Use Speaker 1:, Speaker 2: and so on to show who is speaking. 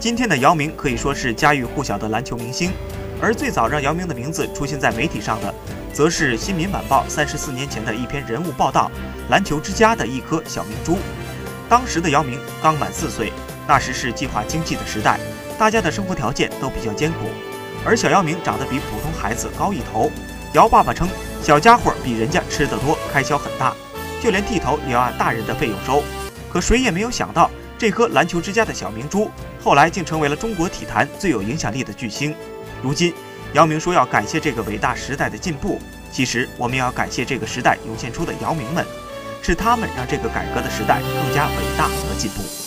Speaker 1: 今天的姚明可以说是家喻户晓的篮球明星，而最早让姚明的名字出现在媒体上的，则是《新民晚报》三十四年前的一篇人物报道《篮球之家的一颗小明珠》。当时的姚明刚满四岁，那时是计划经济的时代，大家的生活条件都比较艰苦，而小姚明长得比普通孩子高一头。姚爸爸称，小家伙比人家吃得多，开销很大，就连剃头也要按大人的费用收。可谁也没有想到，这颗篮球之家的小明珠，后来竟成为了中国体坛最有影响力的巨星。如今，姚明说要感谢这个伟大时代的进步，其实我们要感谢这个时代涌现出的姚明们，是他们让这个改革的时代更加伟大和进步。